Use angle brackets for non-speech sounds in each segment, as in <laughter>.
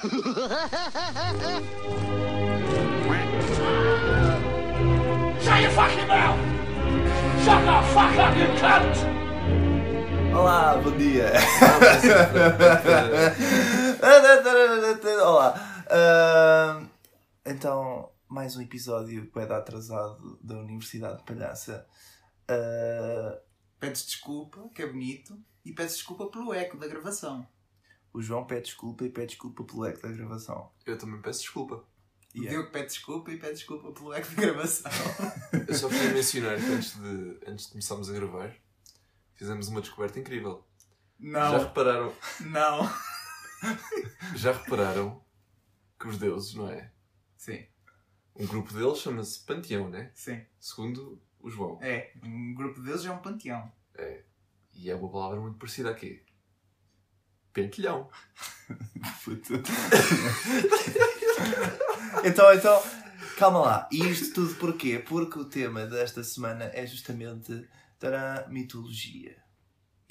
Shut your fucking mouth! Shut the fuck up, you cunt! Olá, bom dia. Olá. Ah, então, mais um episódio que vai dar atrasado da Universidade de Palhaça. Ah, Pedes desculpa, que é bonito, e pedes desculpa pelo eco da gravação. O João pede desculpa e pede desculpa pelo eco da gravação. Eu também peço desculpa. O Yeah. Diogo pede desculpa e pede desculpa pelo eco da gravação. <laughs> Eu só queria mencionar que antes de, antes de começarmos a gravar, fizemos uma descoberta incrível. Já Não, repararam, não. <laughs> já repararam que os deuses, não é? Sim, Um grupo deles chama-se Panteão, né? sim. Segundo o João. É, um grupo deles é um panteão. E é uma palavra muito parecida aqui. Pentelhão. <laughs> Puta. então, então, calma lá. E isto tudo porquê? Porque o tema desta semana é justamente tará, mitologia.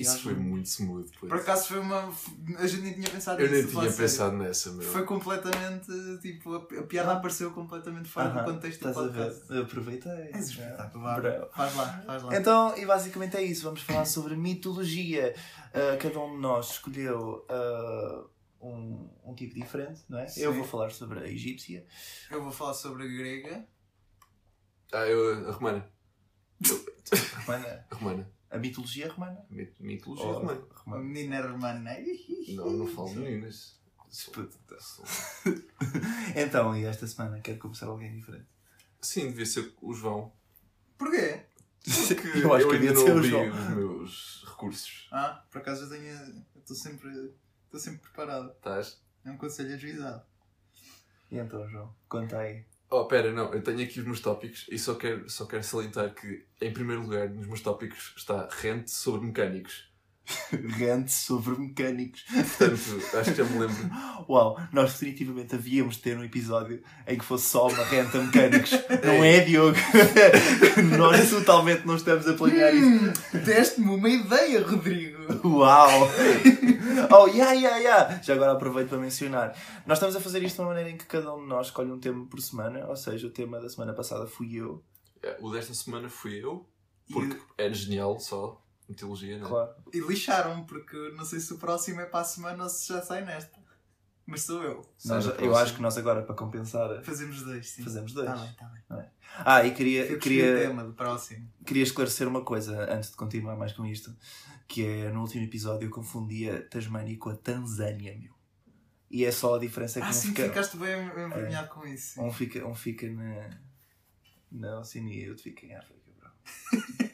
Isso foi muito smooth. pois. Por acaso foi uma. A gente nem tinha pensado Eu nem nisso, tinha a sério. pensado nessa, meu. Foi completamente. Tipo, a, piada apareceu completamente fora Aham, do contexto do Estás a podcast. ver? Aproveitei. És espetacular. Bravo. Faz lá, faz lá. Então, e basicamente é isso. Vamos falar sobre mitologia. Ah, cada um de nós escolheu ah, um, um tipo diferente, não é? Eu Sim. vou falar sobre a egípcia. Eu vou falar sobre a grega. Ah, eu, a romana. Romana. A romana. A mitologia romana. Mi- Mitologia Ou- romana. Romana. menina romana. Não, não falo meninas. <laughs> Então, e esta semana quero começar alguém diferente. Sim, devia ser o João. Porquê? <laughs> Porque Eu acho que ainda devia não ser o abri João. os <laughs> meus recursos. Ah, por acaso eu tenho. eu Estou sempre. Estou sempre preparado. Estás? É um conselho ajuizado. E então, João, conta aí. Oh, pera, não, eu tenho aqui os meus tópicos e só quero, só quero salientar que, em primeiro lugar, nos meus tópicos está rente sobre mecânicos. <laughs> Rante sobre mecânicos. Portanto, acho que já me lembro. Uau, nós definitivamente havíamos de ter um episódio em que fosse só uma renta a mecânicos. Não é, Diogo? <laughs> nós totalmente não estamos a planear isso. Hum, Deste-me uma ideia, Rodrigo! Uau! <laughs> Oh, yeah, yeah, yeah! Já agora aproveito para mencionar. Nós estamos a fazer isto de uma maneira em que cada um de nós escolhe um tema por semana. Ou seja, o tema da semana passada fui eu. É, O desta semana fui eu, E, porque é genial só, mitologia, né? Claro. e lixaram-me, porque não sei se o próximo é para a semana ou se já sai nesta. Mas sou eu. Nós- eu próximo. acho que nós agora, para compensar, Fazemos dois, sim. fazemos dois. Tá bem, tá bem. Ah, e queria, Eu queria, o tema do próximo. queria esclarecer uma coisa antes de continuar mais com isto, que é no último episódio eu confundia Tasmânia com a Tanzânia, meu. E é só a diferença que Ah, um, sim, fica, ficaste bem envergonhado com isso. sim. um fica um fica na na Oceania e outro fica em África, bro. <laughs>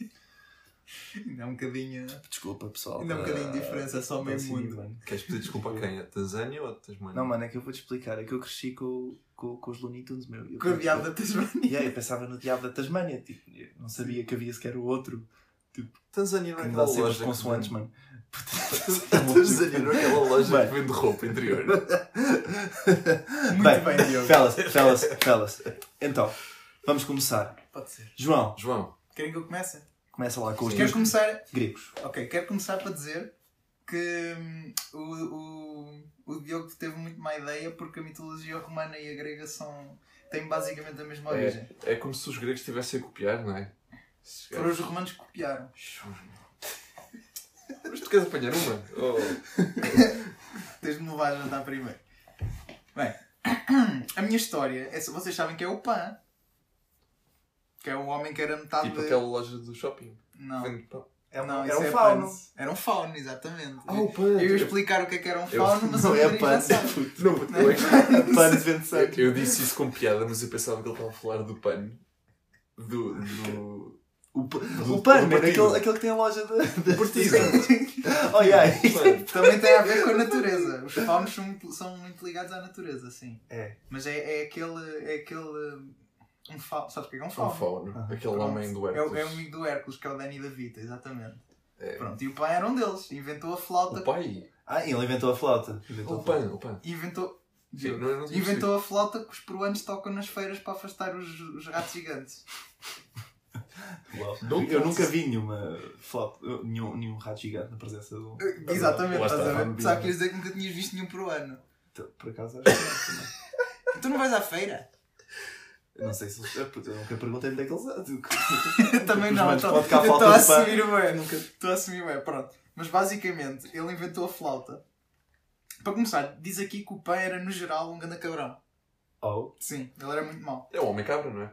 Ainda é um bocadinho. Desculpa, pessoal. Ainda é um bocadinho de diferença, só da meio Oceania, mundo. mano. Queres pedir desculpa a quem? A Tanzânia ou a Tasmania? Não, mano, é que eu vou-te explicar. É que eu cresci com, com, com os Looney Tunes, meu. Eu, Com o diabo da Tasmania. Yeah, eu pensava no diabo da Tasmânia, tipo, não sabia que havia sequer o outro. Tanzânia não é aquela loja. que consoantes, mano. <laughs> Tanzânia não é aquela loja que vende roupa interior. Muito Bem, bem, Diogo. Fellas, fellas, fellas. Então, vamos começar. Pode ser. João, João, Querem que eu comece? Começa lá com os Quero teus começar. gregos. Ok, quero começar para dizer que hum, o, o, o Diogo teve muito má ideia porque a mitologia romana e a grega são, têm basicamente a mesma origem. é, é como se os gregos estivessem a copiar, não é? Foram os romanos que copiaram. <laughs> Mas tu queres apanhar uma? Oh. <laughs> Tens de me levar a jantar primeiro. Bem, <clears throat> a minha história, é, vocês sabem que é o Pan. Que é o homem que era metade Tipo de- aquela loja do shopping. Não, Vende pão. É um, não, é isso um é fauno. Pan. Era um fauno, exatamente. Ah, o Pan. Eu ia explicar o que é que era um Eu- fauno, mas Não é sabe. puto. Não, eu, é que- Pano de vento seco. eu disse isso com piada, mas eu pensava que ele estava a falar do pano. Do. do... O, Do- o pano, aquele, aquele que tem a loja de. de... Partido. Oh, yeah. Também tem a ver com a natureza. Os faunos são muito, são muito ligados à natureza, sim. É. Mas é, é aquele. É aquele. Um fauno. Sabes o que é que é um Um fauno? fauno. Ah, Aquele Pronto. homem do É, Hércules. é o amigo do Hércules, que é o Danny da Vita, exatamente. É. Pronto, e o pai era um deles. Inventou a flauta. O pai. Ah, ele inventou a flauta. Inventou O pan, o pan. Inventou. Sim, não, não Inventou a flauta que os peruanos tocam nas feiras para afastar os, os ratos gigantes. <laughs> Não Eu nunca vi nenhuma flauta, nenhum, nenhum rato gigante na presença do. Exatamente, Lá estás está, a ver? Só queres dizer que nunca tinhas visto nenhum peruano. Então, Por acaso acho que não. <laughs> Tu não vais à feira? Eu não sei se eles. Eu nunca perguntei onde é que eles <laughs> também não, estou a assumir o é. Nunca- Estou a assumir o é, pronto. Mas basicamente, ele inventou a flauta. Para começar, diz aqui que o pão era, no geral, um ganda cabrão. Oh, Sim, ele era muito mau. É o homem cabra, não é?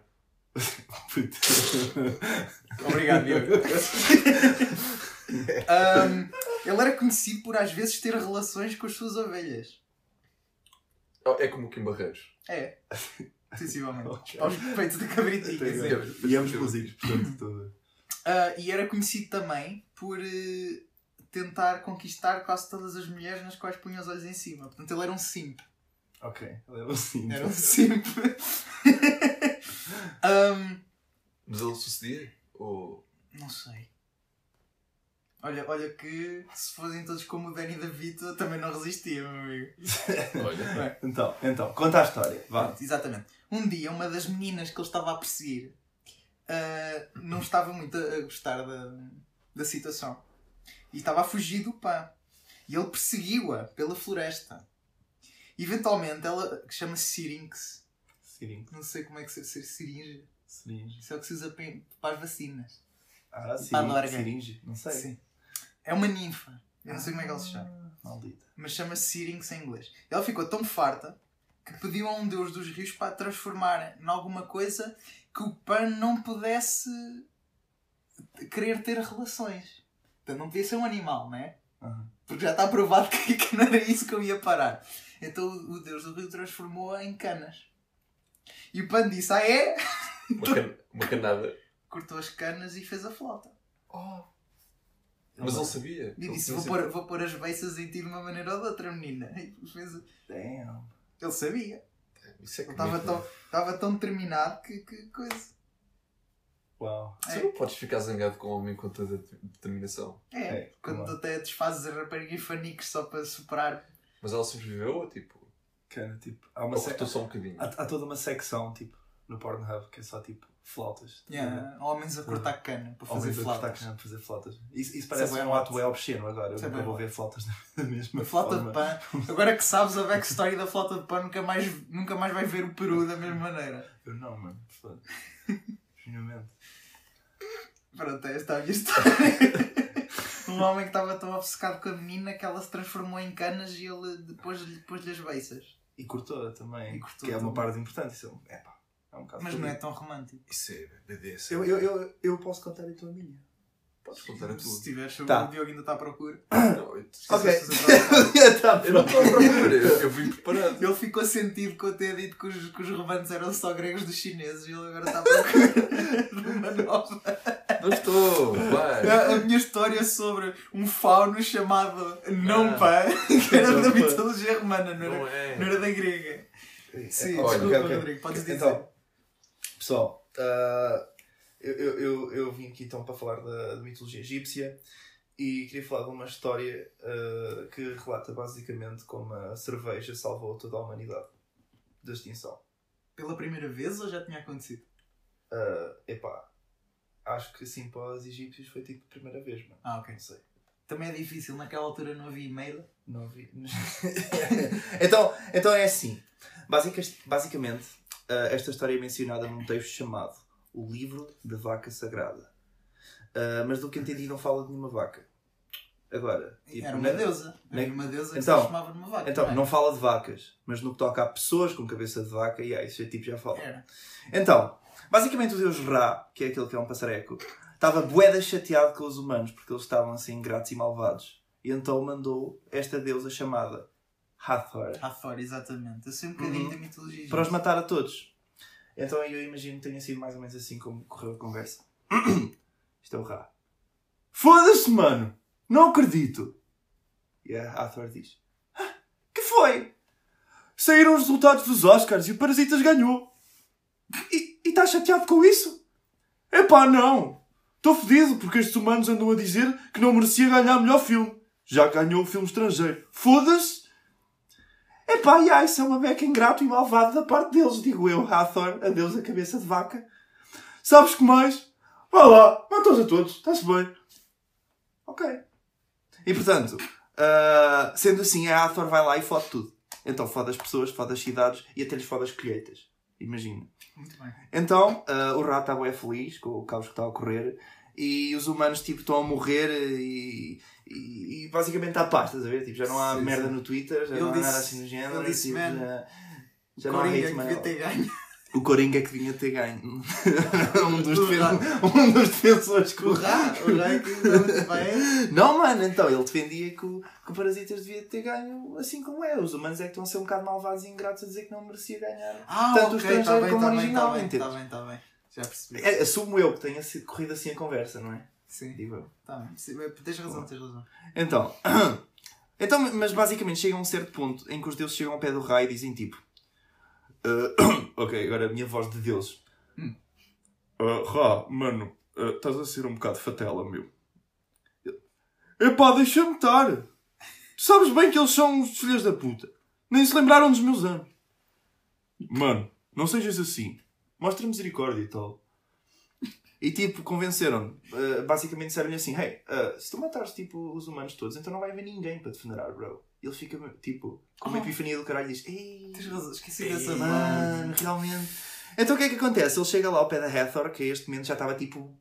<laughs> Obrigado, Diogo. <laughs> Ahm, ele era conhecido por às vezes ter relações com as suas ovelhas. Oh, É como o Kim Barreiros. É. Sensivelmente. <laughs> Aos peitos de cabritinha. E ambos músicos, portanto, a ver. Ah, e era conhecido também por eh, tentar conquistar quase todas as mulheres nas quais punha os olhos em cima. Portanto, ele era um simp. Ok, ele era assim. Era um simp. Ahm, <laughs> <laughs> Mas ele sucedia? Ou... não sei. Olha, olha que se fossem todos como o Danny DeVito, eu também não resistia, meu amigo. <laughs> Olha. Bem, Então, então, conta a história. Vá. Exatamente. Um dia, uma das meninas que ele estava a perseguir ah, não estava muito a, a gostar da, da situação. E estava a fugir do pão. E ele perseguiu-a pela floresta. Eventualmente, ela, que chama-se Syrinx, Sirinho. não sei como é que se diz seringe, Seringe. isso é o que se usa para, para as vacinas. Ah, Para a larga. Não sei. Sim. É uma ninfa. Eu não sei como é que ela se chama. Ah, Maldita. mas chama-se Syrinx em inglês. Ela ficou tão farta que pediu a um deus dos rios para a transformar em alguma coisa que o Pan não pudesse querer ter relações. Portanto, não podia ser um animal, não é? Aham. Porque já está provado <laughs> que, que não era isso que eu ia parar. Então o o deus do rio transformou-a em canas. E o Pan disse: Ah, é? Uma, can... uma canada. Cortou as canas e fez a flauta. Oh. Mas ele sabia. E Ele disse: Vou pôr, vou pôr as beiças em ti de uma maneira ou de outra, menina. E fez... Damn. Ele sabia. Isso é que Ele estava tão, estava tão determinado que, que coisa. Uau. Tu não podes ficar zangado com um homem com tanta de- determinação. É, É, quando tu até desfazes a rapariga em faniques só para superar. Mas ela sobreviveu ou tipo. Cara, tipo, há, uma cortou só um bocadinho. há, há toda uma secção, tipo, no Pornhub, que é só, tipo, flautas. Yeah, Homens a cortar cana para fazer Homens a cortar flautas. cana para fazer flautas. Isso, isso parece é um ato é obsceno agora. Eu é nunca vou ver flautas <laughs> da mesma A flauta forma. de pão. Agora que sabes a backstory da flauta de pão, nunca mais, nunca mais vais ver o peru da mesma maneira. Eu não, mano. Foda. <laughs> Genuinamente. Pronto, esta é a minha história. <laughs> um homem que estava tão obcecado com a menina que ela se transformou em canas e ele depois lhe pôs-lhe as beiças. E cortou também. E cortou que é uma parte importante. Isso é, epá, é um Mas não é tão romântico. Isso é BDS. eu, eu, eu, eu posso contar então a minha. Podes contar a Se tua. tiveres, Tá. o Diogo ainda está à procura. <coughs> Não, eu- Ok. Esqueceste <laughs> Eu não estou a procurar, eu, eu vim preparado. Ele ficou sentido com eu ter dito que os, que os romanos eram só gregos dos chineses e ele agora está à procura <laughs> de uma nova. Não estou, vai. A, a minha história é sobre um fauno chamado Nompa, que era da Nompa. mitologia romana, não Não era, é. não era da grega. Sim, Olha, desculpa, ok, ok. Rodrigo, podes dizer. Então, pessoal, ah, eu, eu, eu, eu vim aqui então para falar da, da mitologia egípcia e queria falar de uma história ah, que relata basicamente como a cerveja salvou toda a humanidade da extinção. Pela primeira vez ou já tinha acontecido? Ah, epá, acho que assim para os egípcios foi tipo a primeira vez, mano. Ah, ok. Não sei. Também é difícil, naquela altura não havia e-mail. Não vi. <laughs> então, então é assim. Basica- basicamente, esta história é mencionada num texto chamado O Livro da Vaca Sagrada. Ah, mas do que entendi não fala de nenhuma vaca. Agora, tipo, era uma deusa. Era na- uma deusa que Então, se transformava numa vaca. Então, é? não fala de vacas, mas no que toca a pessoas com cabeça de vaca, e aí, isso é tipo já fala. Era. Então, basicamente o deus Ra, que é aquele que é um passareco, estava boeda chateado com os humanos porque eles estavam assim ingratos e malvados. E então mandou esta deusa chamada Hathor Hathor, exatamente. Eu sei um bocadinho Uhum. da mitologia. para os matar a todos. Então eu imagino que tenha sido mais ou menos assim como correu a conversa. <clears throat> Isto é o Ra. Foda-se, mano! Não acredito! E a Hathor diz: "Ah, Que foi? Saíram os resultados dos Oscars e o Parasitas ganhou. E estás chateado com isso? Epá, não! Estou fodido porque estes humanos andam a dizer que não merecia ganhar melhor filme. Já ganhou o filme estrangeiro. Foda-se! Epá, e ai, isso é uma beca ingrato e malvado da parte deles, digo eu, Hathor, a deusa cabeça de vaca. Sabes que mais? Vá lá, mata-os a todos, está-se bem. Ok. E portanto, ah, sendo assim, a Hathor vai lá e fode tudo. Então fode as pessoas, fode as cidades e até lhes fode as colheitas. Imagina. Muito bem. Então, ah, o rato está bem feliz com o caos que está a ocorrer e os humanos tipo, estão a morrer e, e, e basicamente está a paz, estás a ver? Tipo, já não há Sim, merda sim. no Twitter, já Ele não há disse- nada assim no género. ele disse, tipo, "Man, já, já não há hate <laughs> devia ter ganho. O Coringa é que vinha ter ganho. um, dos <laughs> um dos defensores que O Rá, o Rá que <laughs> não mano, então ele defendia que o, que o Parasitas devia ter ganho assim como é. Os humanos é que estão a ser um bocado malvados e ingratos a dizer que não merecia ganhar. Ah, Tanto o ok, estrangeiro está bem, como o está bem, original, está bem, está bem, está bem. Já percebi. É, assumo eu que tenha sido corrido assim a conversa, não é? Sim, Digo eu. está bem. Sim, Tens razão, tens razão. Então, <coughs> então, mas basicamente chega a um certo ponto em que os deuses chegam ao pé do raio e dizem tipo: "Ah, <coughs> Ok, agora a minha voz de Deus. Hum. Ah, Rá, mano, ah, estás a ser um bocado fatela, meu. Epá, deixa-me estar. Tu sabes bem que eles são os filhos da puta. Nem se lembraram dos meus anos. Mano, não sejas assim. Mostra misericórdia e tal. E tipo, convenceram-no. Uh, basicamente disseram-lhe assim: Hey, uh, se tu matares tipo, os humanos todos, então não vai haver ninguém para te funerar, bro. Ele fica tipo, com uma Oh. epifania do caralho e diz: Ei, Tens razão, esqueci dessa mano, realmente. Então o que é que acontece? Ele chega lá ao pé da Hathor, que a este momento já estava tipo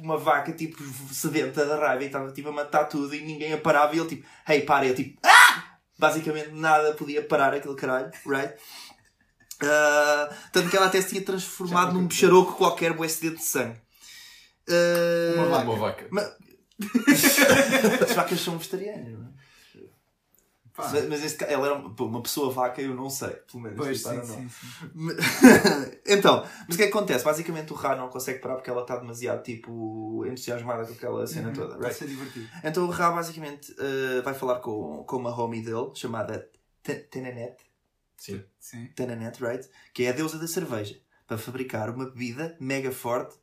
uma vaca tipo sedenta da raiva e estava tipo a matar tudo e ninguém a parava e ele tipo, hey, para, e ele tipo, ah! Basicamente nada podia parar aquele caralho, right? Ah, tanto que ela até se tinha transformado num bicharoco qualquer bué de sangue. Ah, Uma vaca. Uma vaca. mas- <laughs> As vacas são vegetarianas, não é? Pá, Mas, este, ela era uma, uma pessoa vaca, eu não sei, pelo menos. Pois, tipo, sim, sim, sim. <laughs> então, mas o que é que acontece? Basicamente o Ra não consegue parar porque ela está demasiado tipo entusiasmada com aquela cena toda, Vai right? ser divertido. Então o Ra basicamente eh, vai falar com, com uma homie dele chamada Te- Tenenet, Sim. Sim. Right? Que é a deusa da cerveja, para fabricar uma bebida mega forte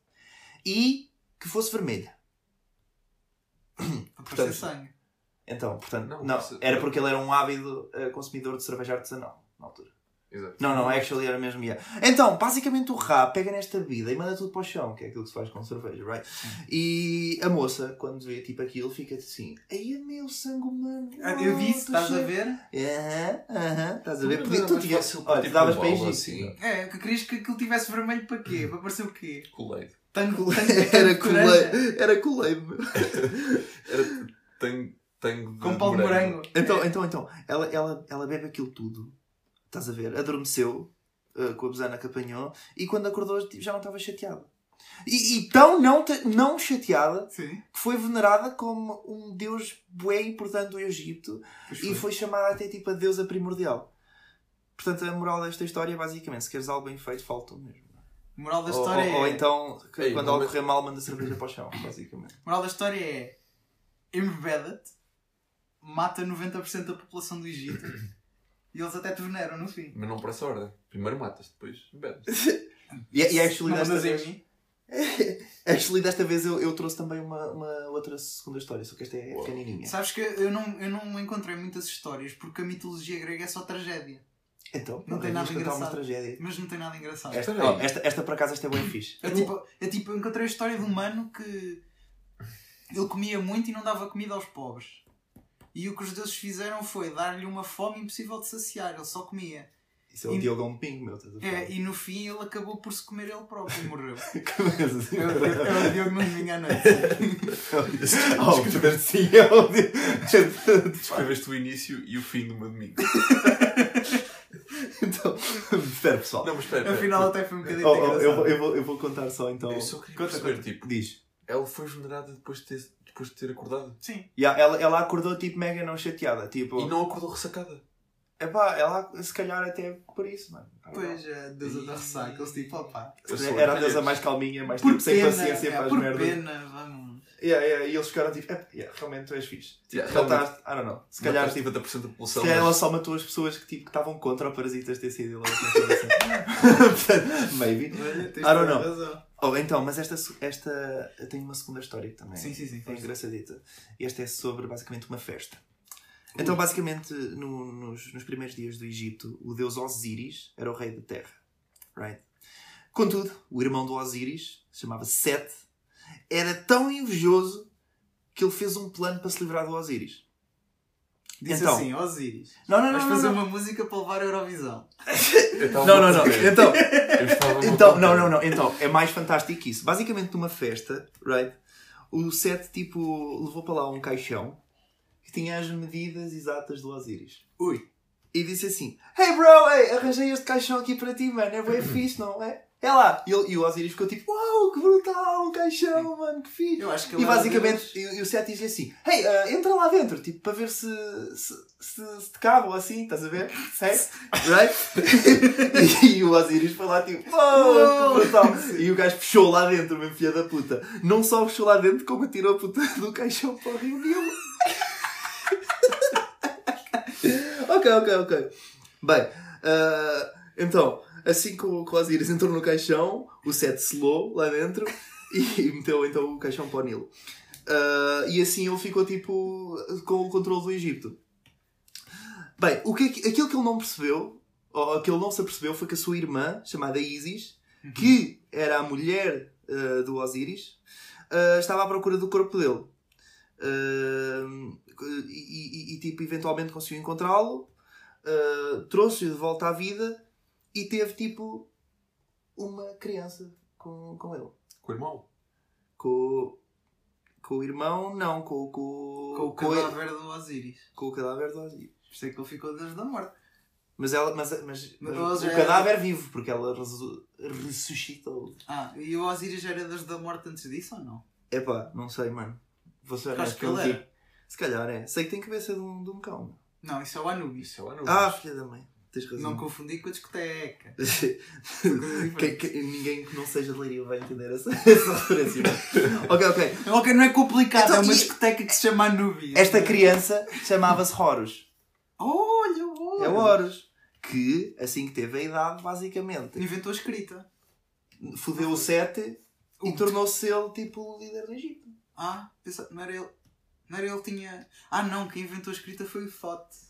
e que fosse vermelha. <coughs> Portanto, sangue. Então, portanto, Não, não, era porque ele era um ávido eh, consumidor de cerveja artesanal na altura. Exato. Não, não, actually era mesmo. Yeah. Então, basicamente o Ra pega nesta bebida e manda tudo para o chão, que é aquilo que se faz com cerveja, right? E a moça, quando vê tipo aquilo, fica assim: Ai, é meu sangue humano. Ah, Eu vi isso, estás a cheio." ver? Aham, aham, estás a ver? Podia- tu fácil Olha, tipo tu davas para Egito. assim. É, que querias que aquilo tivesse vermelho para quê? Para parecer o quê? Kool-Aid. <laughs> Tango, Era Kool-Aid. Era meu. Era. Tem. Tem. Com pau de morango. Então, É. então, então, ela, ela, ela bebe aquilo tudo, estás a ver? Adormeceu uh, com a besana que apanhou e quando acordou tipo, já não estava chateada. E, e tão não, não chateada Sim. que foi venerada como um deus bué importante do Egito Pois e foi chamada até tipo a deusa primordial. Portanto, a moral desta história é basicamente: se queres algo bem feito, falta o mesmo. Moral da Ou, história ou- ou é. então, Ei, quando algo correr mal, manda cerveja para o chão, basicamente. Moral da história é. Embebeda-te, mata 90% da população do Egito e eles até te veneram no fim. Mas não por essa ordem. Primeiro matas, depois bebes. <laughs> E, e actually, Não desta mandas em vez, mim? <laughs> Actually, desta vez eu, eu trouxe também uma, uma outra segunda história, só que esta é Uau. pequenininha. Sabes que eu não, eu não encontrei muitas histórias porque a mitologia grega é só tragédia. Então, Não tem nada é engraçado. tragédia. Mas não tem nada engraçado. Esta, oh, esta, esta, por acaso, esta é bem fixe. É tipo, é tipo, eu encontrei a história de um mano que ele comia muito e não dava comida aos pobres. E o que os deuses fizeram foi dar-lhe uma fome impossível de saciar, ele só comia. Isso é o E- Diogão Ping, meu. Estás a falar. É, e no fim ele acabou por se comer ele próprio e morreu. Assim. É o- é o Diogo no domingo à noite. Obviamente sim, é o Diogo. Descreveste o início e o fim do meu domingo. <laughs> Então, espera pessoal. Não, mas espera. Afinal até foi um bocadinho Oh, oh, eu, vou, eu, vou, eu vou contar só então. Eu só queria Conta, perceber, tipo, Diz. ela foi venerada depois de ter, depois de ter acordado. Sim. Yeah, ela, ela acordou tipo mega não chateada. Tipo, E não acordou ressacada. Epá, ela se calhar até por isso, mano. Pois, a deusa da ressaca, eles tipo, opá. Era a deusa mais calminha, mais Por tipo, sem pena, paciência é, para as por merdas. pena, vamos. Yeah, yeah, e eles ficaram tipo, "Epá, yeah, realmente tu és fixe. Yeah, Faltaste, I don't know. Se calhar, tipo, 50% da população. se calhar ela só matou as pessoas que tipo, que estavam contra o Parasitas ter sido ele. Portanto, <laughs> <laughs> Maybe. Olha, tens I don't know. razão. Oh, então, mas esta, esta eu tenho uma segunda história também Sim, sim, sim, é engraçadita. E esta é sobre basicamente uma festa. Então, basicamente, no- nos, nos primeiros dias do Egito, o deus Osíris era o rei da terra. Right? Contudo, o irmão do Osíris, se chamava Sete, era tão invejoso que ele fez um plano para se livrar do Osíris. Disse Então. assim, Osiris. Não, não, não. Vais não, fazer não. uma música para levar a Eurovisão. Não, não, não. Então, então, não, não, não. Então, é mais fantástico que isso. Basicamente, numa festa, right? O set, tipo, levou para lá um caixão tinha as medidas exatas do Osiris. Ui. E disse assim: Hey bro, hey, arranjei este caixão aqui para ti, mano. É bem <coughs> fixe, não é? É lá. E, ele- e o Osiris ficou tipo: Uau, que brutal, um caixão, mano, que fixe. Eu acho que E basicamente, e, e o set dizia assim: Hey, ah, entra lá dentro, tipo, para ver se, se, se, se te cabe ou assim, estás a ver? <laughs> Hey? Right? <laughs> e, o Osiris foi lá tipo: Uau, que brutal. E o gajo fechou lá dentro, meu filho da puta. Não só fechou lá dentro, como tirou a puta <laughs> do caixão para o Rio Nilo. Ok, ok, ok. Bem, ah, então, assim que o, que Osiris entrou no caixão, o set selou lá dentro e <laughs> meteu então o caixão para o Nilo. Ah, e assim ele ficou tipo com o controle do Egito. Bem, o que, é que- aquilo que ele não percebeu, ou aquilo não se apercebeu, foi que a sua irmã, chamada Isis, que era a mulher ah, do Osiris, ah, estava à procura do corpo dele. E, e- e, tipo, eventualmente conseguiu encontrá-lo, ah, trouxe-o de volta à vida e teve tipo uma criança com, com ele. Com o irmão. Com, com o irmão, não, com, com, Com o com, cadáver do Osiris. com o cadáver do Osiris. Por isso é que ele ficou Deus da morte. Mas, ela, mas, mas, mas o já cadáver vive, porque ela ressuscitou. Ah, e o Osiris era Deus da morte antes disso ou não? Epá, não sei, mano. Vou ser honesto. Se calhar é. Sei que tem cabeça de um, de um cão. Não, isso é o Anubis. Isso é o Anubis. Ah, filha da mãe. Tens razão. Não confundi com a discoteca. <laughs> Que- que- ninguém que não seja de Leiria vai entender essa, <laughs> essa referência. ok, ok. Ok, não é complicado, Então, é uma e- discoteca que se chama Anubis. Esta criança chamava-se Horus. Olha, olha. É o Horus. Que, assim que teve a idade, basicamente, Inventou a escrita. fodeu o Sete e tornou-se ele, tipo, o líder do Egito. Ah, pensa, não era ele. Não era ele que tinha. Ah, não, quem inventou a escrita foi o Thoth.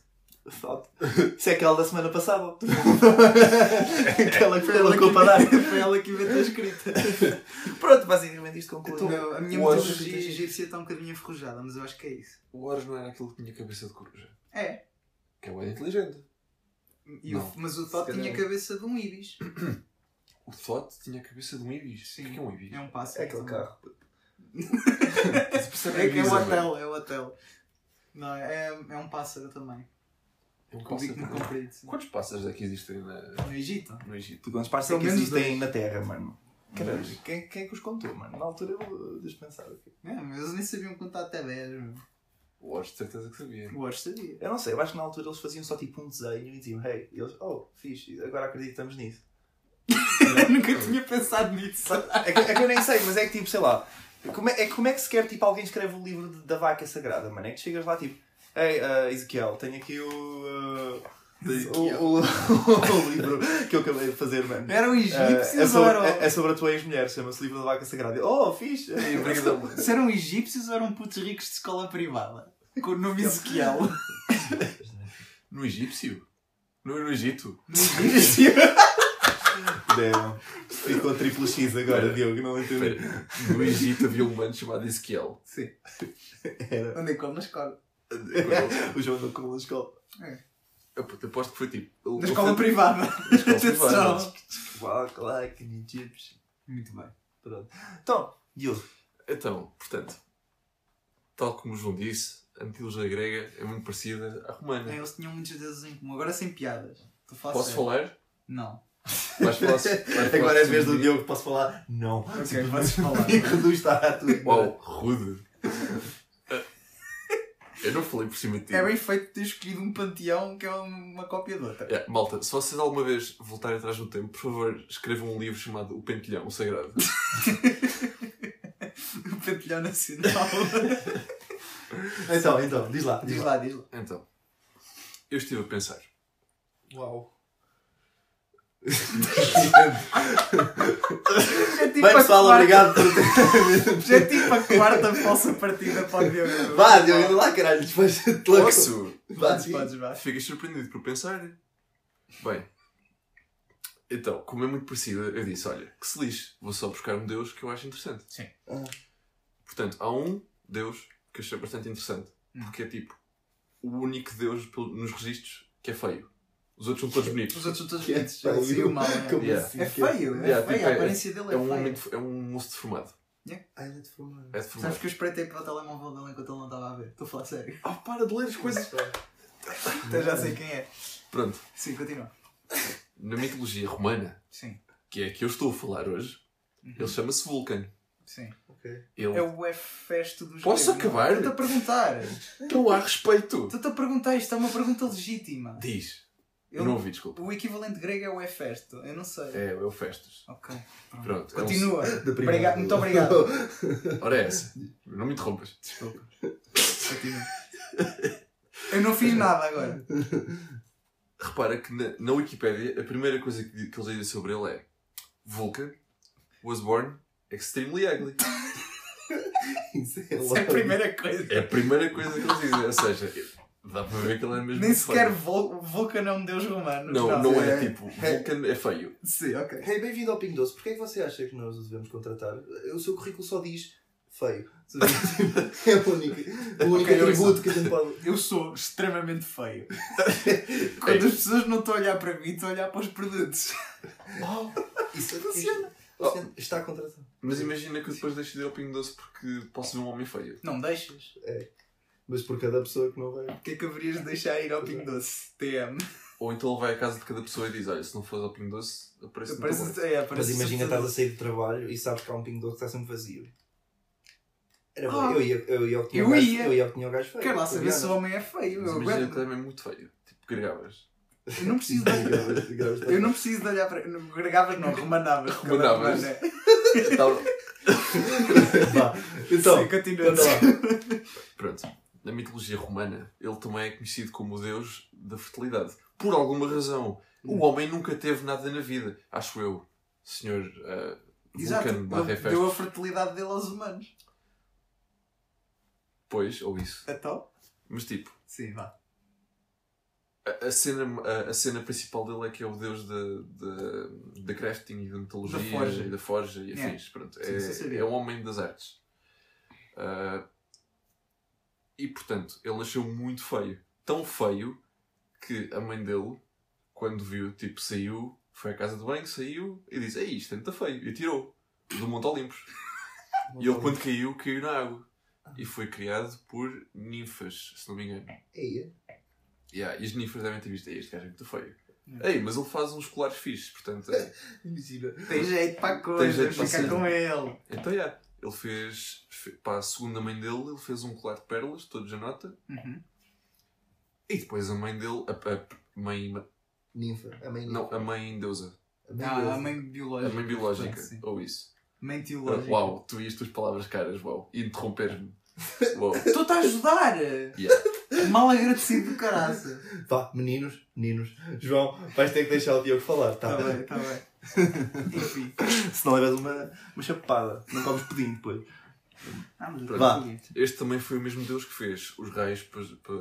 Foto. <laughs> Isso é aquela da semana passada. <laughs> aquela que foi ela para dar. Foi ela que inventou a escrita. <laughs> Pronto, basicamente isto conclui. Então, a minha mitologia egípcia está um bocadinho enferrujada, mas eu acho que é isso. O Horus não era aquele que tinha cabeça de coruja. É. Que é o inteligente. E o- mas o Thoth Se tinha a cabeça de um ibis. <coughs> O Thoth tinha a cabeça de um ibis. Sim. O que é um ibis? É um pássaro. É aquele também. carro. <laughs> É que é o hotel, é o hotel. Não, é, é um pássaro também. É um pássaro comprido. sim. Quantos pássaros é que existem na- No Egito? no Egito? Quantos passos é que existem dois. na Terra, mano? Caralho, quem, quem é que os contou, mano? Na altura eu dispensava. É, mas eles nem sabiam contar até 10. meu. O de certeza que sabia. O Horus sabia. Eu não sei, eu acho que na altura eles faziam só tipo um desenho e diziam, hey, e eles, oh, fixe, agora acreditamos nisso. <laughs> Eu nunca tinha pensado nisso. É que, é que eu nem sei, mas é que tipo, sei lá, como é, é, como é que sequer tipo, alguém escreve o livro de- da vaca sagrada, mano? É que chegas lá tipo, hey, uh, Ezequiel, tenho aqui o, uh, o, o, <laughs> o livro que eu acabei de fazer, mano. Eram Uh, egípcios é, ou sobre, eram. é, é sobre a tua ex-mulher, chama-se Livro da Vaca Sagrada. Oh, fixe! Se eram egípcios ou eram putos ricos de escola privada? Com o nome Ezequiel. No egípcio? No, no Egito? No egípcio? <laughs> Damn. Ficou triplo X agora, Diogo, não entendi. No Egito havia um mano chamado Ezequiel. Sim. Era. Onde é que ele na escola? o João da Cola da escola. Eu puto, aposto que foi tipo. Na escola foi- privada. Na escola <laughs> privada. Walk like an Egyptian. Muito bem. Pronto. Então, Diogo. Então, portanto, tal como o João disse, a mitologia grega é muito parecida à romana. É, eles tinham muitos deuses em comum. Agora sem piadas. Posso falar? Não. Falar, vais falar Agora é a vez do Diogo, posso falar? Não. Ok, podes falar. E <laughs> reduz está a tua Uau, rude. Eu não falei por cima de ti. É bem feito ter escolhido um panteão que é uma cópia de outra. É, malta, se vocês alguma vez voltarem atrás no tempo, por favor, escrevam um livro chamado O Pentelhão, o Sagrado. <laughs> O panteão nacional. <laughs> Então, então, diz lá. diz lá, diz lá. Então, eu estive a pensar. Uau. Já tipo Bem, a pessoal, quarta- obrigado por ter. Já tipo a quarta falsa partida para o Diogo. Vá, Diogo, lá, caralho. Depois te louco. Posso? Vá, Podes, vá. Surpreendido por pensar. Bem, então, como é muito parecida, eu disse: olha, que se lixe, vou só buscar um Deus que eu acho interessante. Sim. Ah. Portanto, há um Deus que eu achei bastante interessante, Hum. porque é tipo o único Deus nos registros que é feio. Os outros são todos bonitos. Os outros todos Que <laughs> é bonitos. Ele feio. mal. né? Como Yeah. assim? É feio, é Yeah, feio. tipo, a é- aparência dele é, É um feia. homem, de- é um moço deformado. Ah, ele é deformado. É Sabes deformado. que eu espreitei para o telemóvel dele enquanto ele não estava a ver? Estou a falar sério. Ah, para de ler as coisas. Então já sei quem é. Pronto, Sim, continua. na mitologia romana, Sim, que é a que eu estou a falar hoje, Uhum. ele chama-se Vulcan. sim. Ok. Ele É o F-Festo dos Posso gregos, acabar? Estou-te a perguntar. não há respeito. Estou-te a perguntar. Isto é uma pergunta legítima. Diz. Eu Ele- não ouvi, desculpa. O equivalente grego é o F-Festo. Eu não sei. É, é o Festus. Ok. Pronto. é um- Continua. <laughs> Primeira. Obrigado, muito <laughs> obrigado. Ora é essa. Não me interrompas. Desculpa. Continua. Eu não fiz nada agora. Repara que na, na Wikipédia a primeira coisa que, que eles dizem sobre ele é Vulcan was born extremely ugly. <laughs> Isso é Essa é a primeira coisa. É a primeira coisa que eles dizem. Ou seja, dá para ver que ele é mesmo Nem sequer. Vul Vulcan é um deus romano. Não, não é, É. tipo, Vulcan é feio. Sim, ok. Hey, bem-vindo ao Pingo Doce. Porquê é que você acha que nós o devemos contratar? O seu currículo só diz feio. <laughs> É o único, o único Ok, atributo que a gente pode. Eu sou extremamente feio. <laughs> Quando as pessoas não estão a olhar para mim, estão a olhar para os produtos. Uau! Isso Funciona. Funciona. Está contratado. Mas imagina que eu depois deixo de ir ao Pingo Doce porque posso ver um homem feio. Não deixas. Mas por cada pessoa que não vai. O que é que haverias de deixar ir ao Pingo Doce? TM. Ou então ele vai à casa de cada pessoa e diz: Olha, se não fores ao Pingo Doce, aparece-me Parece, Parece... é, Mas parece imagina estás a sair do trabalho e sabes que há um Pingo Doce que está sempre vazio. Era bom. Ah. Eu ia, eu ia ao que tinha Eu o gajo- ia. Eu ia ao que tinha o gajo feio. Quer lá saber se o homem é feio. Mas Eu, imagina aguento. que ele é mesmo muito feio. Tipo, gregavas. eu não preciso de <laughs> olhar. Eu não preciso de olhar para. não, Gregavas não, remanavas. Remanavas. Cada <laughs> Então. Então, continua. Pronto. Na mitologia romana, ele também é conhecido como o deus da fertilidade. Por alguma razão. O homem nunca teve nada na vida. Acho eu. Senhor uh, Exato. Vulcan Hefesto. deu a fertilidade dele aos humanos. Pois, ou isso. Então? Mas tipo, Sim, vá. a, a cena, a, a cena principal dele é que é o deus da, da, crafting e da metalogia Da forja. e da forja e Yeah. afins. Pronto, Sim, eu sabia. é, é um homem das artes. Ah, e portanto, ele nasceu muito feio. Tão feio que a mãe dele, quando viu, tipo, saiu, foi à casa de banho, saiu e disse: Ei, isto é muito feio. E tirou do Monte Olimpos. <laughs> E ele, quando caiu, caiu na água. E foi criado por ninfas, se não me engano. Eia. Yeah, e as ninfas devem ter visto, "Ei, este gajo é muito feio. Yeah. Ei, mas ele faz uns colares fixes, portanto. é- <laughs> Imagina. Tem jeito para a coisa, jeito para fica ser. com ele. Então, yeah, ele fez, fe- para a segunda mãe dele, ele fez um colar de pérolas, todos a nota. Uhum. E depois a mãe dele, a, a mãe. Ninfa. A mãe Não, a mãe deusa. A mãe Ah, a mãe A biológica. mãe biológica. Sim. Ou isso. Mãe teológica. uau, tu e as tuas palavras caras, uau. E interromper-me. <laughs> Uau. Estou-te a ajudar! Yeah. <laughs> Mal agradecido do caraça. Vá, meninos, meninos. João, vais ter que deixar o Diogo falar, tá? Está bem, está bem. Enfim. <laughs> Senão levas uma, uma chapada. Não comes pudim depois. Ah, mas eu Pronto. Vá. Este também foi o mesmo Deus que fez os raios para, para,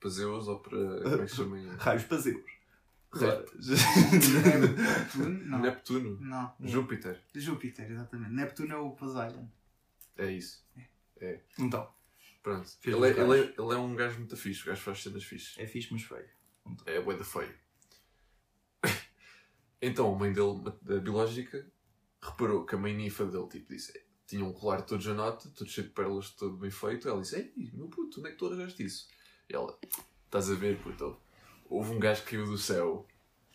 para Zeus ou para. Como é que se chama? Raios pazeus. Raios. <laughs> Neptuno? Não. Neptuno. Não. Júpiter. Júpiter, exatamente. Neptuno é o Poseidon. É isso. Então, Pronto. Ele é, ele, é, ele é um gajo muito fixe. O gajo faz cenas fixes. é fixe, mas feio. É bué da feio. Então a mãe dele, a biológica, reparou que a mãe ninfa dele tipo, disse, tinha um colar todo de nota, todo cheio de pérolas, todo bem feito. Ela disse, ei, meu puto, onde é que tu arranjaste isso? E ela, estás a ver, puto? Houve um gajo que caiu do céu,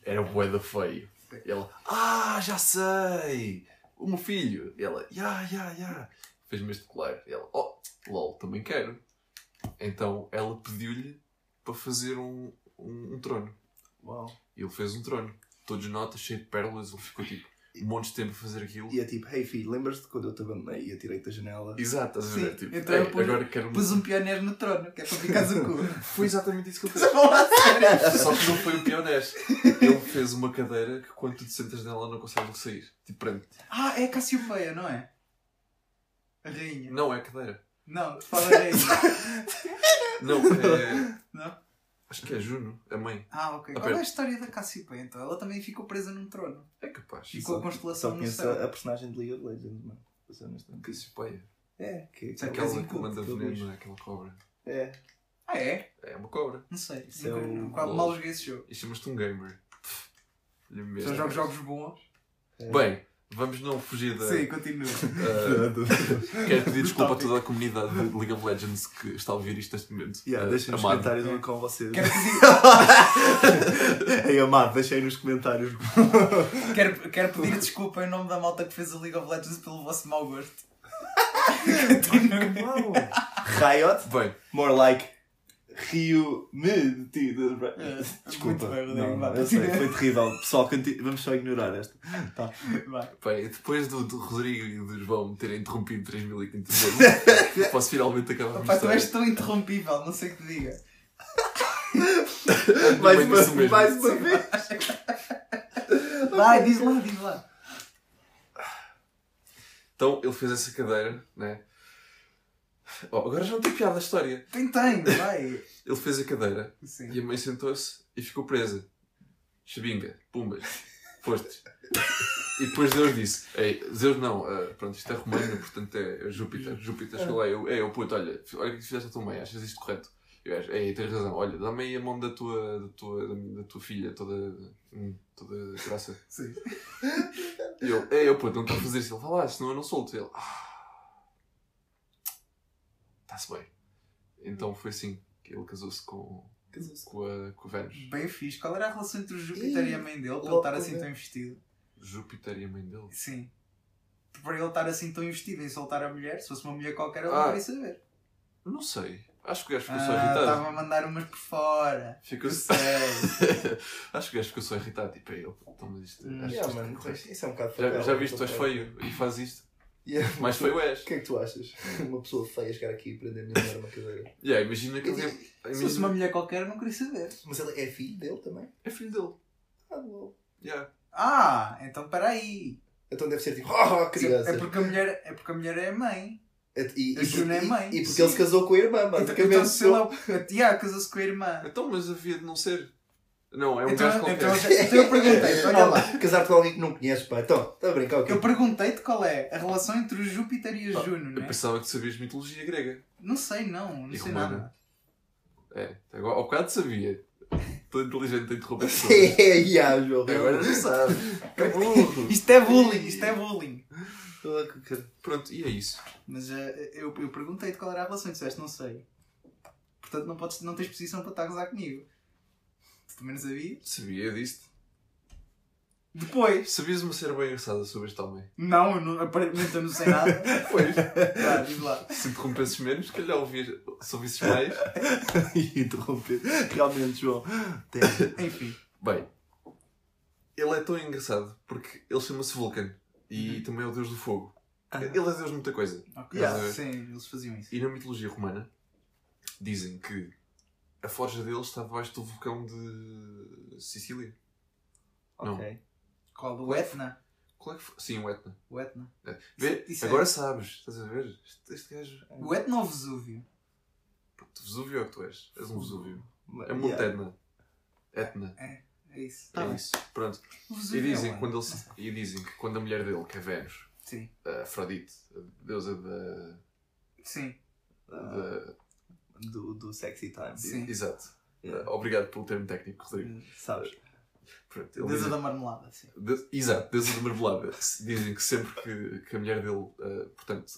era bué da feio. E ela, ah, já sei! O meu filho. E ela, ya, ya, ya. Fez-me este colar. E ela, oh, lol, também quero. Então ela pediu-lhe para fazer um, um, um trono. Uau. E ele fez um trono. Todos notas, cheio de pérolas. Ele ficou tipo um monte de tempo a fazer aquilo. E é tipo, hey filho, lembras-te quando eu te abandonei e atirei-te da janela? Exato, estás a ver? Tipo, então "Ei, eu pus- agora quero. Pus um pioneiro no trono, que é para ficares o cu. <laughs> Foi exatamente isso que ele fez. <laughs> Só que não foi o pionés. Ele fez uma cadeira que quando tu te sentas nela não consegues sair. Tipo, prende. Ah, é a Cassiopeia, não é? A rainha. Não é cadeira. Não, fala a rainha. <laughs> Não, é. Não? Acho que é Juno, a mãe. Ah, ok. Ah, Qual é a história da Cassiopeia, então? Ela também ficou presa num trono. É capaz. Ficou a constelação no céu. a, personagem de League of Legends, mano. Cassiopeia. É, que é que Aquela que inculto, manda veneno, não é? Aquela cobra. É. Ah, é? É uma cobra. Não sei. Isso é nunca- mal joguei esse jogo. E chamas-te um gamer. São jogos, jogos bons. Bem, vamos não fugir da. Sim, continua. Ah, <laughs> <laughs> quero pedir desculpa a toda a comunidade de League of Legends que está a ouvir isto neste momento. Yeah, Ah, deixem nos amado. comentários onde com vocês. Quero pedir, <laughs> Ei, amado, deixem nos comentários. quero, quero pedir desculpa em nome da malta que fez o League of Legends pelo vosso mau gosto. Riot, Bem, more like Rio me de É, Desculpa. muito bem, Rodrigo, não, vá. eu sei, foi terrível. Pessoal, conti- vamos só ignorar esta. Tá. Vai. bem, depois do, do Rodrigo e do João me terem interrompido <laughs> 3500 vezes, posso finalmente acabar Opa, tu és tão interrompível, não sei o que te diga. Mais uma, mais uma vez. Vai, diz lá, diz lá. Então ele fez essa cadeira, né? <laughs> Oh, agora já não tem piada a história. Tem, tem, vai. <laughs> Ele fez a cadeira Sim. e a mãe sentou-se e ficou presa. Xabinga, pumbas, foste. E depois Deus disse: Ei, Zeus não, ah, pronto, isto é romano, portanto é Júpiter. Júpiter chegou lá, eu, ei, eu puto, olha, olha o que fizeste a tua mãe, achas isto correto? Eu acho, ei, tens razão, olha, dá-me aí a mão da tua, da tua, da, tua filha, toda, hum, toda graça. Sim. E eu, ei, eu puto, não estás a fazer isso. Ele fala, ah, senão eu não solto. Ele, ah, está-se bem. Então foi assim que ele casou-se com, com, a, com a Vênus. Bem fixe. Qual era a relação entre o Júpiter Ih, e a mãe dele para ele estar assim tão investido? Júpiter e a mãe dele. Sim. Para ele estar assim tão investido em soltar a mulher, se fosse uma mulher qualquer, ele Ah. não queria saber. Não sei. Acho que o gajo ficou só Ah, irritado. estava a mandar umas por fora. Ficou sei. <laughs> Acho que o gajo ficou só irritado. Tipo, ei, eu, então, mas isto, Hum. acho Yeah, isto mano, correto. isso é um bocado já, já viste, tu és feio e faz isto. Yeah. Mais feio és. <laughs> O que é que tu achas? <laughs> Uma pessoa feia chegar aqui e prender a minha mulher uma cadeira. Yeah, imagina que ele. Se fosse uma mulher qualquer, eu não queria saber. Mas ele é filho dele também? É filho dele. Ah, bom. Yeah. Ah, então peraí. Então deve ser tipo, <laughs> oh, criança. É porque a mulher é, porque a mulher é mãe. E, e, A Juna é mãe. E porque Sim. ele se casou com a irmã, Então, basicamente. então se ele é. Yeah, casou-se com a irmã. Então, mas havia de não ser. Não, é um Então, gajo qualquer. então, então eu perguntei, olha lá. Casar com alguém que não conheces, pá. Então, está a brincar o quê? Eu perguntei-te qual é a relação entre o Júpiter e a Juno, Eu não é? pensava que sabias mitologia grega. Não sei, não. Não E sei romana. nada. É, agora, ao bocado sabia. Estou inteligente a interromper pessoas. <laughs> É, yeah, João. Agora não sabe. Que burro. Isto é bullying, isto é bullying. Pronto, e é isso. Mas eh, eu, eu perguntei-te qual era a relação e disseste, não sei. Portanto, não, podes, não tens posição para estar a gozar comigo. Também não sabias? Sabia disto. Depois. Sabias uma cena bem engraçada sobre este homem? Não, eu não- aparentemente eu não sei nada. <laughs> Pois. Vá, diz lá. Se interrompesses menos, se calhar ouvir, se ouvisses mais. <laughs> E interromper. Realmente, João. Tem. Enfim. Bem, ele é tão engraçado porque ele chama-se Vulcan e também é o deus do fogo. Ah. Ele é deus de muita coisa. Ok. Yeah. Sim, eles faziam isso. E na mitologia romana dizem que a forja dele está debaixo do vulcão de Sicília. Não. Ok. Qual? Do Etna? Qual é que foi? Sim, o Etna. O Etna. Vê? Isso é- Agora sabes, estás a ver? Este, este gajo. O Etna ou Vesúvio? Pronto, Vesúvio é o que tu és. És um Vesúvio. É Yeah. Monte Etna. Etna. É isso. Tá é bem. isso. Pronto. E dizem, é onde? quando ele, se- e dizem que quando a mulher dele, que é Vênus, Sim. a Afrodite, a deusa da. Sim. da- Do, do sexy time. Sim. Exato. Yeah. Obrigado pelo termo técnico, Rodrigo. Sabes? Pronto, diz- da marmelada, sim. De- Exato, deusa da marmelada. <laughs> Dizem que sempre que, que a mulher dele, uh, portanto,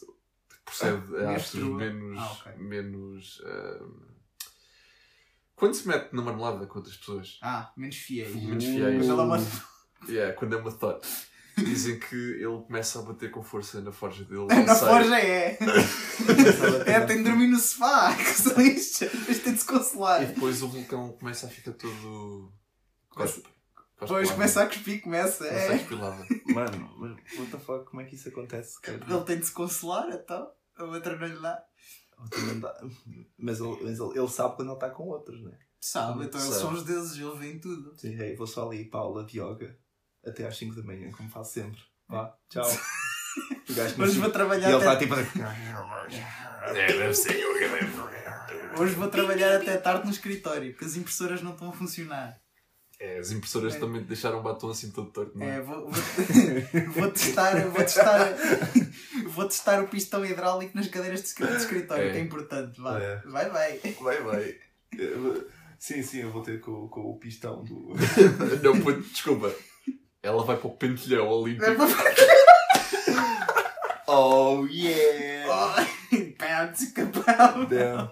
procede a atos menstrua. menos. Ah, ok. menos uh, quando se mete na marmelada com outras pessoas, Ah, menos fiéis. menos fiéis, Mas ela manda. <laughs> yeah, quando é uma thought, dizem que ele começa a bater com força na forja dele. <laughs> Na sai- forja é. <laughs> É, tem de dormir no sofá, <laughs> que se lixa. Depois tem de se consolar. E depois o vulcão começa a ficar todo. Cospe. Depois começa a cuspir, começa. Começa a É. cuspir lava. Mano, mas what the fuck, como é que isso acontece? cara? Ele tem de se consolar, então. A outra não lhe dá. Outra não dá. Mas, ele, mas ele, ele sabe quando ele está com outros, né? Sabe, então eles são os deuses, ele vê em tudo. Sim, hey, vou só ali para a aula de yoga até às 5 da manhã, como faço sempre. Vá, tchau. <laughs> O gajo Hoje vou E trabalhar ele está até... tipo. É, deve ser. Hoje vou trabalhar até tarde no escritório, porque as impressoras não estão a funcionar. É, as impressoras É. também deixaram o batom assim todo torto, não é? É, vou, vou, <laughs> vou testar, vou testar, vou testar o pistão hidráulico nas cadeiras de escri- de escritório, É. que é importante. Vai, É. vai, vai. Vai, vai. Sim, sim, eu vou ter com, com o pistão do. <laughs> Não, desculpa. Ela vai para o pentelhão olímpico. É para <laughs> Oh yeah! Pants, capão. Damn.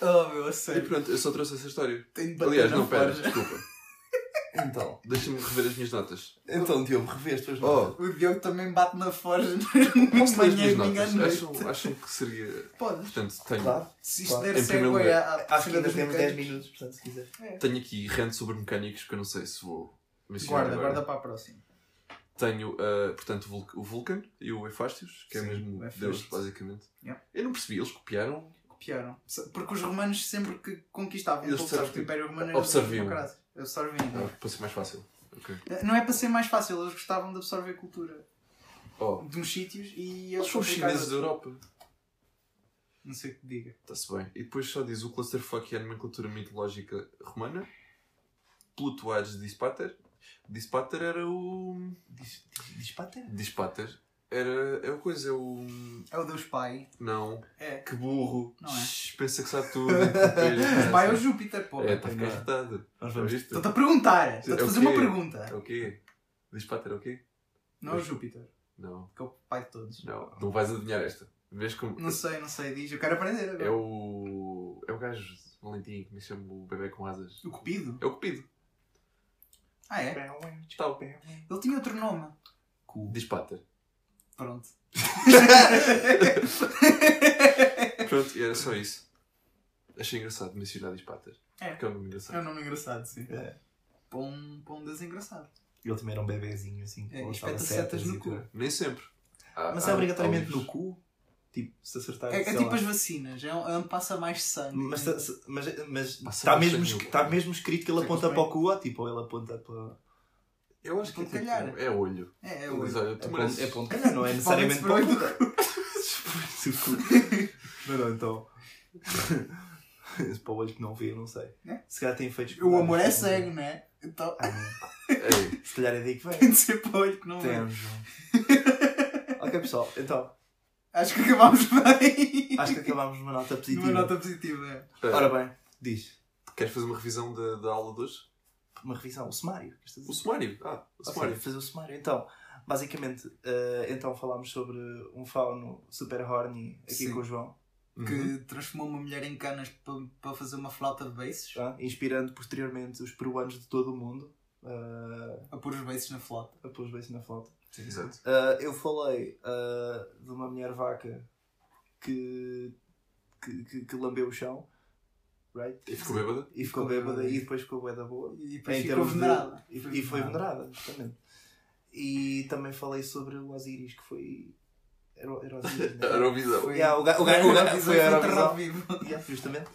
Oh meu, a E sério. pronto, eu só trouxe essa história. Aliás, não, pera, desculpa. Então, Deixa-me rever as minhas notas. então Diogo, revê as tuas Oh. notas. O Diogo também bate na forja <laughs> Posso ler as minhas notas? Acham, acham que seria. Podes. Portanto, tenho, Claro. Se isto Claro. der segue lugar, à, Acho que ainda temos 10 mecânicos. minutos, portanto, se quiser. tenho aqui rant sobre mecânicos que eu não sei se vou mencionar. Guarda, agora. guarda para a próxima. Tenho, ah, portanto, o, Vul- o Vulcan e o Hephaestus, que é Sim, mesmo o Deus, basicamente. Yeah. Eu não percebi, eles copiaram. Copiaram. Porque os romanos sempre que conquistavam Eles o Império Romano era absorviam. Democrático. Absorviam. Ah, para ser mais fácil. Ok. Não é para ser mais fácil, eles gostavam de absorver cultura Oh, de uns sítios e eles são os chineses da. Europa. Não sei o que diga. Está-se bem. E depois só diz o clusterfuck e a nomenclatura mitológica romana. Pluto Hades Dispater. Dispater era o. Dispater? Dispater era. É o coisa, é o. É o Deus Pai. Não. É. Que burro. Não é? Shhh, Pensa que sabe tudo. <laughs> Deus Pai é o. Júpiter, pô. É, está a ficar é. irritado. Estou-te a perguntar. Estou-te a É fazer uma pergunta. É o quê? Dispater é o quê? Não é o Júpiter, Não. que é o pai de todos. Não. Não vais adivinhar esta. Vês como. Não sei, não sei, diz. Eu quero aprender agora. É o. É o gajo Valentim que me chama o bebê com asas. O Cupido? É o Cupido. Ah, é? Tal. Ele tinha outro nome. Dispater. Pronto. <laughs> Pronto, e era só isso. Achei engraçado mencionar Dispater. É. Porque é um nome É um engraçado. nome engraçado, sim. É. Para um, para um desengraçado. Ele também era um bebezinho assim. É, com espeta aquelas setas no cu. tudo. Nem sempre. Há- Mas há- é obrigatoriamente há no cu? Tipo, se acertar. É, é tipo lá. as vacinas, é onde passa mais sangue. Mas está mas, mas tá mesmo, sangue. tá mesmo escrito que ele aponta para o cu ou tipo, ou ele aponta para. Eu acho que é, calhar. tipo, é olho. É, é Ele o diz, olha, tu É mereces. ponto, é ponto calhar, não é <laughs> necessariamente para o cu. Não, não, então. Para o olho que não vê, eu não sei. É? Se calhar tem feitos. O amor é cego, não é? Então Ah, <laughs> Se calhar é daí que vem. tem de ser para o olho que não vê. Temos. ok, pessoal, então. Acho que acabámos bem. Acho que acabámos numa nota positiva. Numa nota positiva. é. Ora bem, diz. Queres fazer uma revisão da, da aula de hoje? Uma revisão, o sumário. O sumário. Ah, o Ou seja, sumário. fazer o sumário. Então, basicamente, eh, então falámos sobre um fauno super horny aqui Sim. com o João, Uhum. Que transformou uma mulher em canas para, para fazer uma flauta de bases. tá? inspirando posteriormente os peruanos de todo o mundo eh, A pôr os bases na flauta. a pôr os na flauta. Exato. Eh, eu falei de uma mulher vaca que, que, que, que lambeu o chão, right? E ficou bêbada? E ficou bêbada e depois ficou bué da boa. E depois Em ficou termos de- venerada. E, e foi venerada, justamente. E também falei sobre o Osiris, que foi. Era, o- era o Osiris, né? <laughs> Era o visão. Foi- Yeah, o ga- o ga- o ga- Foi Eurovisão. vivo. Yeah, justamente.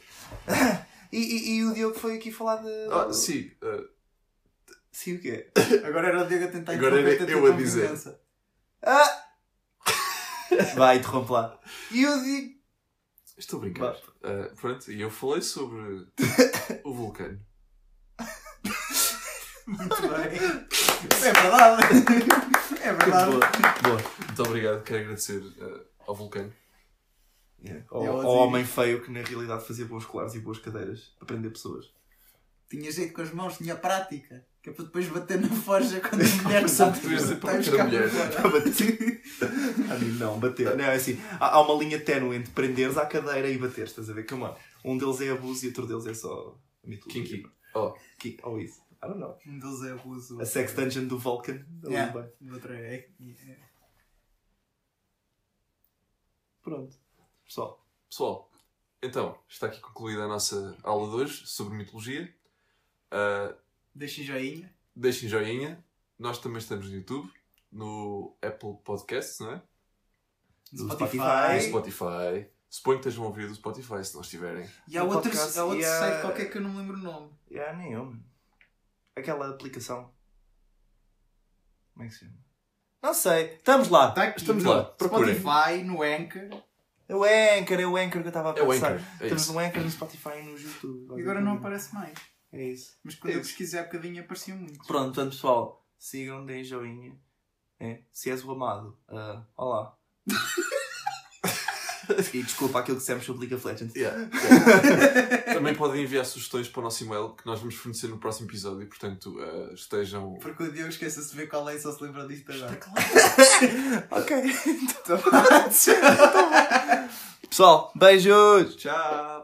<laughs> E, e, e o Diogo foi aqui falar de. Ah, sim. ah, Sim, o quê? <laughs> Agora era o Diego a tentar Agora era eu a dizer. Ah! Vai, interrompe lá. E eu digo. Estou a brincar. Ah, pronto, e eu falei sobre <laughs> o vulcano. Muito bem. <laughs> É verdade. É verdade. Boa. Boa. Muito obrigado, quero agradecer ah, ao vulcano. Yeah. Ao, ao homem feio que na realidade fazia bons colares e boas cadeiras para prender pessoas. Tinha jeito com as mãos, tinha prática. Que é para depois bater na forja quando a mulher <laughs> bater a mulher. Para bater. <laughs> Não, bater. Não, é assim. Há, há uma linha ténue entre prenderes à cadeira e bater, estás a ver? Como um deles é abuso e outro deles é só mitologia. Kinky. Oh, Kinky. Ou isso. I don't know. Um deles é abuso. A sex dungeon do Vulcan. Yeah. bem. O outro é. é- Pronto. Pessoal. pessoal, então, está aqui concluída a nossa aula de hoje sobre mitologia. Ah, Deixem joinha. deixem joinha. Nós também estamos no YouTube, no Apple Podcasts, não é? No Spotify. No Spotify. Spotify. Suponho que estejam a ouvir do Spotify, se não estiverem. E há outro, há outro e há- site qualquer que eu não me lembro o nome. Nem eu, mano. Aquela aplicação. Como é que se chama? Não sei. Estamos lá. Está aqui Estamos lá, procurem. Spotify, no Anchor. É o Anchor, é o Anchor que eu estava a É o pensar. Anchor, é no Anchor, no Spotify e no YouTube. E agora não aparece mais. É isso. Mas quando É eu isso. pesquisei há bocadinho apareciam muitos. Pronto, portanto, pessoal, sigam, deem joinha. É. Se és o amado, ah, olá. <laughs> e desculpa aquilo que dissemos sobre League of Legends. Yeah, yeah. <laughs> Também podem enviar sugestões para o nosso e-mail que nós vamos fornecer no próximo episódio. Portanto, eh, estejam. Porque o Diogo esqueça-se de ver qual é e só se lembra disto agora. <laughs> ok. Pessoal, beijos! Tchau!